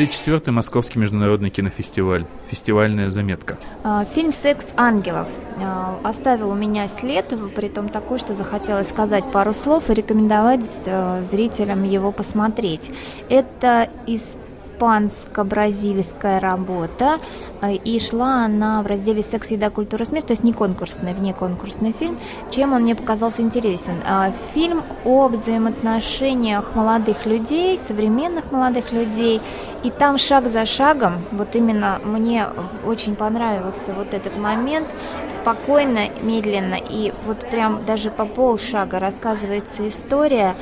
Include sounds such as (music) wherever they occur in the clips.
34-й Московский международный кинофестиваль. Фестивальная заметка. А, фильм «Секс ангелов» а, оставил у меня след, при том такой, что захотелось сказать пару слов и рекомендовать э, зрителям его посмотреть. Это из испанско-бразильская работа, э, и шла она в разделе «Секс, еда, культура, смерть», то есть не конкурсный, вне конкурсный фильм. Чем он мне показался интересен? А, фильм о взаимоотношениях молодых людей, современных молодых людей, и там шаг за шагом, вот именно мне очень понравился вот этот момент, спокойно, медленно, и вот прям даже по полшага рассказывается история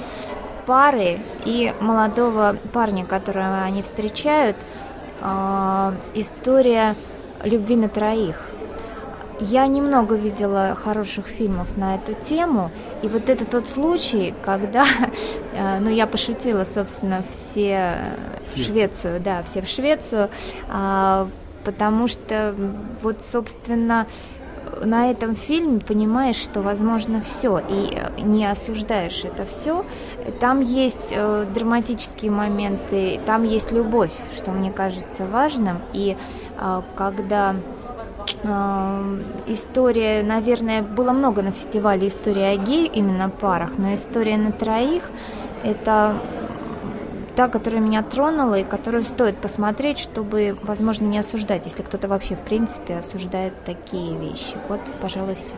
пары и молодого парня, которого они встречают, э, история любви на троих. Я немного видела хороших фильмов на эту тему, и вот это тот случай, когда, (laughs) э, ну я пошутила, собственно, все в Швецию, да, все в Швецию, э, потому что вот, собственно, на этом фильме понимаешь, что возможно все, и э, не осуждаешь это все. Там есть э, драматические моменты, там есть любовь, что мне кажется важным. И э, когда э, история, наверное, было много на фестивале истории о гей, именно парах, но история на троих это та, которая меня тронула и которую стоит посмотреть, чтобы, возможно, не осуждать, если кто-то вообще, в принципе, осуждает такие вещи. Вот, пожалуй, все.